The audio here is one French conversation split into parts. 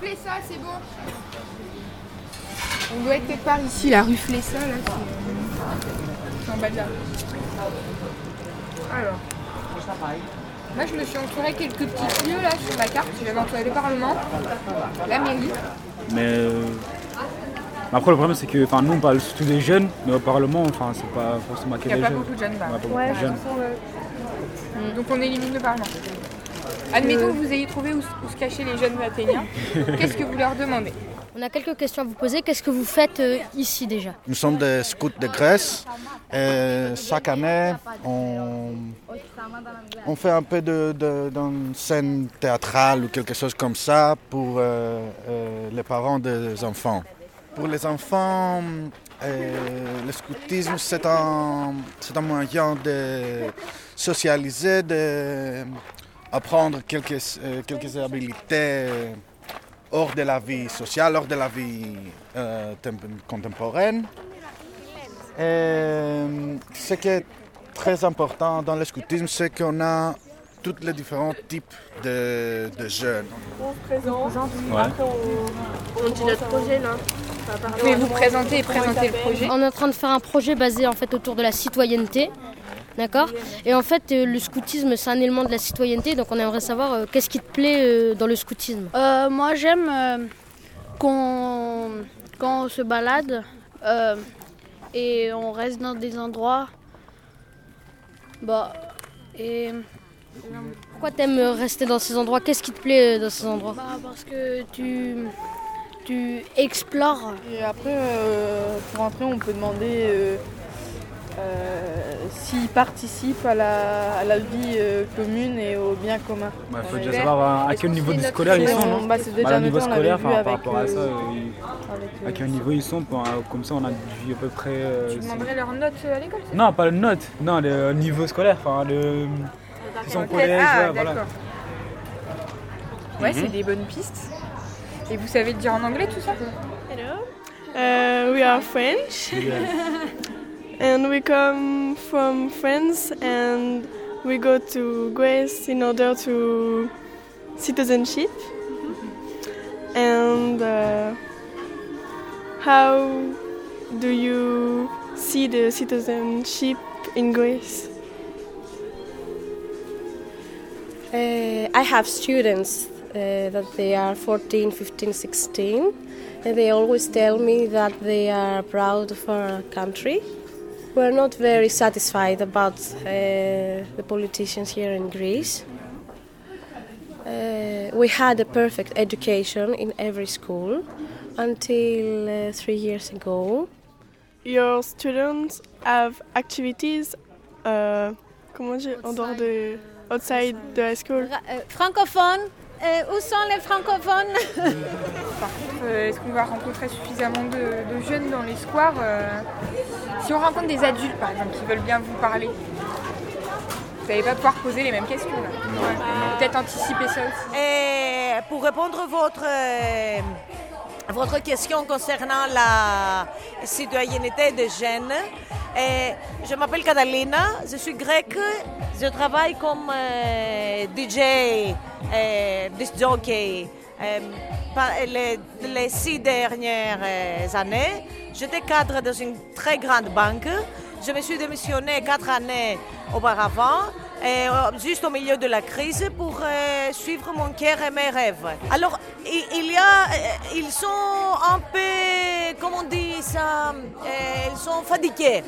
Flessa, c'est bon. On doit être quelque part ici, la rue Flessa, là. c'est- en bas de là. Alors. Moi, je me suis entouré quelques petits lieux là sur ma carte. J'avais entouré le Parlement, la mairie. Mais euh, après, le problème, c'est que enfin, nous, on parle surtout des jeunes, mais au Parlement, enfin, c'est pas forcément que Il n'y des a pas jeunes. beaucoup de jeunes là. Ouais, jeunes. Donc on élimine le Parlement. Admettons que vous ayez trouvé où, où se cachaient les jeunes athéniens. Qu'est-ce que vous leur demandez? On a quelques questions à vous poser. Qu'est-ce que vous faites euh, ici déjà? Nous sommes des scouts de Grèce et chaque année, on, on fait un peu de, de- d'une scène théâtrale ou quelque chose comme ça pour euh, euh, les parents des enfants. Pour les enfants, euh, le scoutisme, c'est un, moyen de socialiser, d'apprendre quelques, euh, quelques habilités hors de la vie sociale, hors de la vie euh, temp- contemporaine. Et euh, ce qui est très important dans le scoutisme, c'est qu'on a tous les différents types de, de jeunes. Ouais. On dit notre projet là. Mais vous présentez et présentez le projet. On est en train de faire un projet basé en fait autour de la citoyenneté. D'accord Et en fait, euh, le scoutisme, c'est un élément de la citoyenneté. Donc, on aimerait savoir euh, qu'est-ce qui te plaît euh, dans le scoutisme? Euh, moi j'aime euh, qu'on quand on se balade euh, et on reste dans des endroits. Bah, et Pourquoi t'aimes rester dans ces endroits? Qu'est-ce qui te plaît dans ces endroits? Bah, parce que tu, tu explores. Et après, euh, pour entrer, on peut demander euh, euh, s'ils participent à la, à la vie euh, commune et au bien commun. Il faut Ouais. déjà savoir à, à quel niveau du scolaire ils sont, on- non bah, c'est déjà Bah, au niveau scolaire, par rapport à euh, ça, euh, ils- à euh, quel niveau ils sont, pour- comme ça on a vu à peu près. euh, Tu demanderais leurs notes à l'école Non, pas le note, non, le niveau scolaire, enfin le. C'est son ça collège, Ah, ouais, voilà. Ouais, Mhm. c'est des bonnes pistes. Et vous savez le dire en anglais tout ça? Uh, we are French and we come from France and we go to Greece in order to citizenship. And uh, how do you see the citizenship in Greece? Uh, I have students uh, that they are 14, 15, 16, and they always tell me that they are proud of our country. We're not very satisfied about uh, the politicians here in Greece. Uh, we had a perfect education in every school until uh, three years ago. Your students have activities, uh, comment dire, en dehors de outside the high school. Francophones, euh, où sont les francophones Par contre, euh, est-ce qu'on va rencontrer suffisamment de, de jeunes dans les squares euh, Si on rencontre des adultes, par exemple, qui veulent bien vous parler, vous n'allez pas pouvoir poser les mêmes questions. là. Ouais. Peut-être anticiper ça aussi. Et pour répondre à votre, votre question concernant la citoyenneté des jeunes, je m'appelle Catalina, je suis grecque, je travaille comme euh, DJ, euh, disc jockey. euh, les, les six dernières euh, années, j'étais cadre dans une très grande banque. Je me suis démissionnée quatre années auparavant, juste au milieu de la crise, pour suivre mon cœur et mes rêves. Alors, il, y a, ils sont un peu, comment on dit ça, euh, ils sont fatigués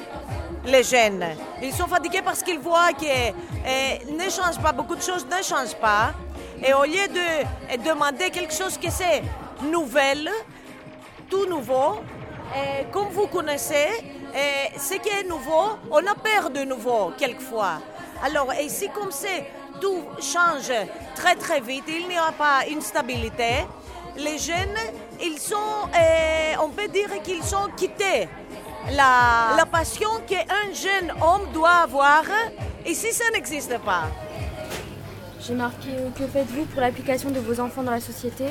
les jeunes. Ils sont fatigués parce qu'ils voient que euh, ne change pas, beaucoup de choses ne changent pas. Et au lieu de euh, demander quelque chose qui c'est nouvelle, tout nouveau, comme vous connaissez, ce qui est nouveau, on a peur de nouveau quelquefois. Alors ici, comme c'est, tout change très très vite, il n'y a pas une stabilité. Les jeunes, ils sont, euh, on peut dire qu'ils sont quittés. La, la passion qu'un jeune homme doit avoir, ici ça n'existe pas. J'ai marqué euh, que faites-vous pour l'application de vos enfants dans la société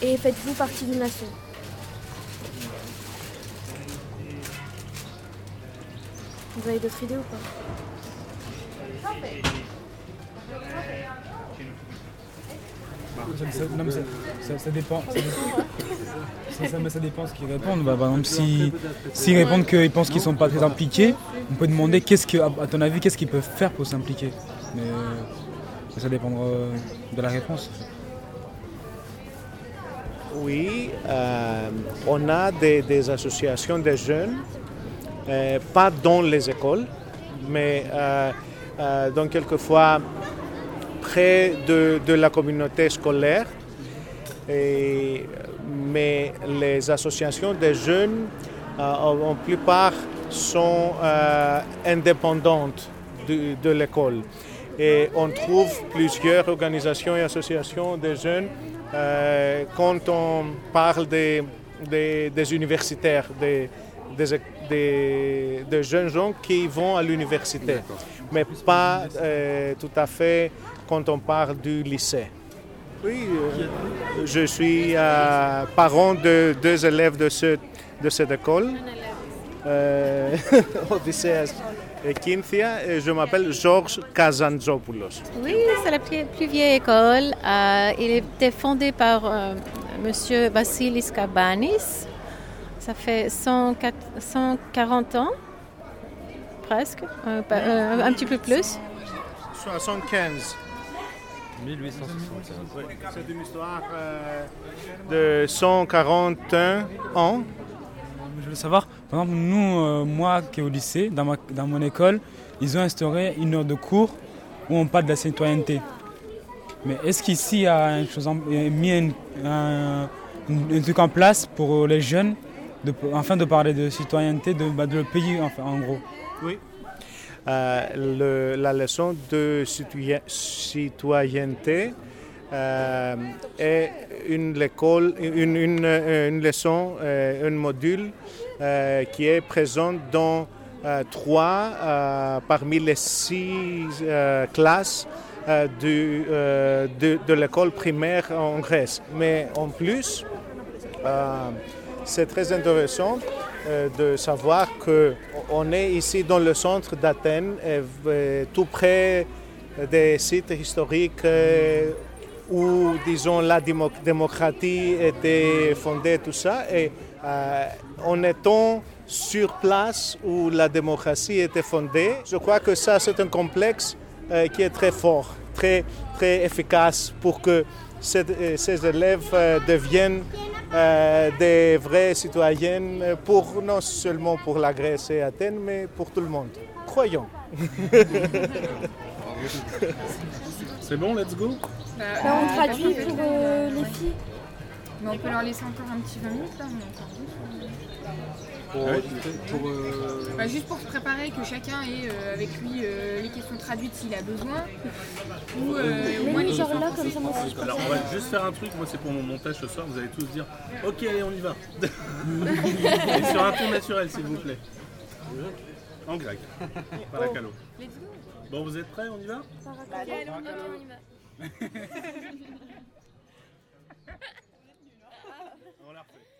et faites-vous partie d'une nation? Vous avez d'autres idées ou pas? Ça, non, mais ça, dépend. Ça, mais ça dépend ce qu'ils répondent. Bah, par exemple, si- s'ils répondent qu'ils pensent qu'ils ne sont pas très impliqués, on peut demander qu'est-ce que, à ton avis, qu'est-ce qu'ils peuvent faire pour s'impliquer. Mais euh, ça dépendra euh, de la réponse. Oui, euh, on a des, associations de jeunes, euh, pas dans les écoles, mais euh, euh, donc quelquefois près de, de la communauté scolaire. Et- mais les associations de jeunes, euh, en plupart, sont euh, indépendantes de, de l'école. Et on trouve plusieurs organisations et associations de jeunes euh, quand on parle des, des- des universitaires, des, des, des- des jeunes gens qui vont à l'université, mais pas euh, tout à fait quand on parle du lycée. Oui, euh, je suis euh, parent de deux élèves de, ce, de cette école, euh, Odysseas et Kynthia, et je m'appelle Georges Kazantzopoulos. Oui, c'est la plus, vieille école. Euh, il était fondé par Monsieur Vassilis Kabanis. Ça fait 104 140 ans, presque, euh, un petit peu plus. 75. 1875. C'est une histoire euh, de 141 ans. Je veux savoir, par exemple, nous, euh, moi qui est au lycée, dans, ma- dans mon école, ils ont instauré une heure de cours où on parle de la citoyenneté. Mais est-ce qu'ici, il y a une chose mis un, un- un truc en place pour les jeunes, de, afin de parler de citoyenneté de, bah, de le pays, enfin, en gros? Oui. Euh, le- la leçon de citoyen- citoyenneté euh, est une, l'école- une, une, euh, leçon, euh, un module qui est présent dans trois parmi les six classes du, de, de l'école primaire en Grèce. Mais en plus, c'est très intéressant euh, de savoir qu'on est ici dans le centre d'Athènes, et, euh, tout près des sites historiques euh, où, disons, la démo- démocratie était fondée, tout ça. Et euh, en étant sur place où la démocratie était fondée, je crois que ça, c'est un complexe euh, qui est très fort, très, très efficace pour que euh, ces élèves euh, deviennent euh, des vrais citoyennes pour, non seulement pour la Grèce et Athènes, mais pour tout le monde. Croyons. C'est bon, let's go Bah, Bah, on traduit pour euh, les filles. Mais on peut leur laisser encore un petit 20 minutes là, on ah bah, juste pour se préparer que chacun ait euh, avec lui euh, les questions traduites s'il a besoin. Ou euh, au moins les gens là comme ça, Alors on va juste faire un truc, moi c'est pour mon montage ce soir, vous allez tous dire Ok, allez, on y va. Sur un ton naturel, s'il vous plaît. En grec. Paracalo. Oh. Bon, vous êtes prêts On y va? On y va. on la refait.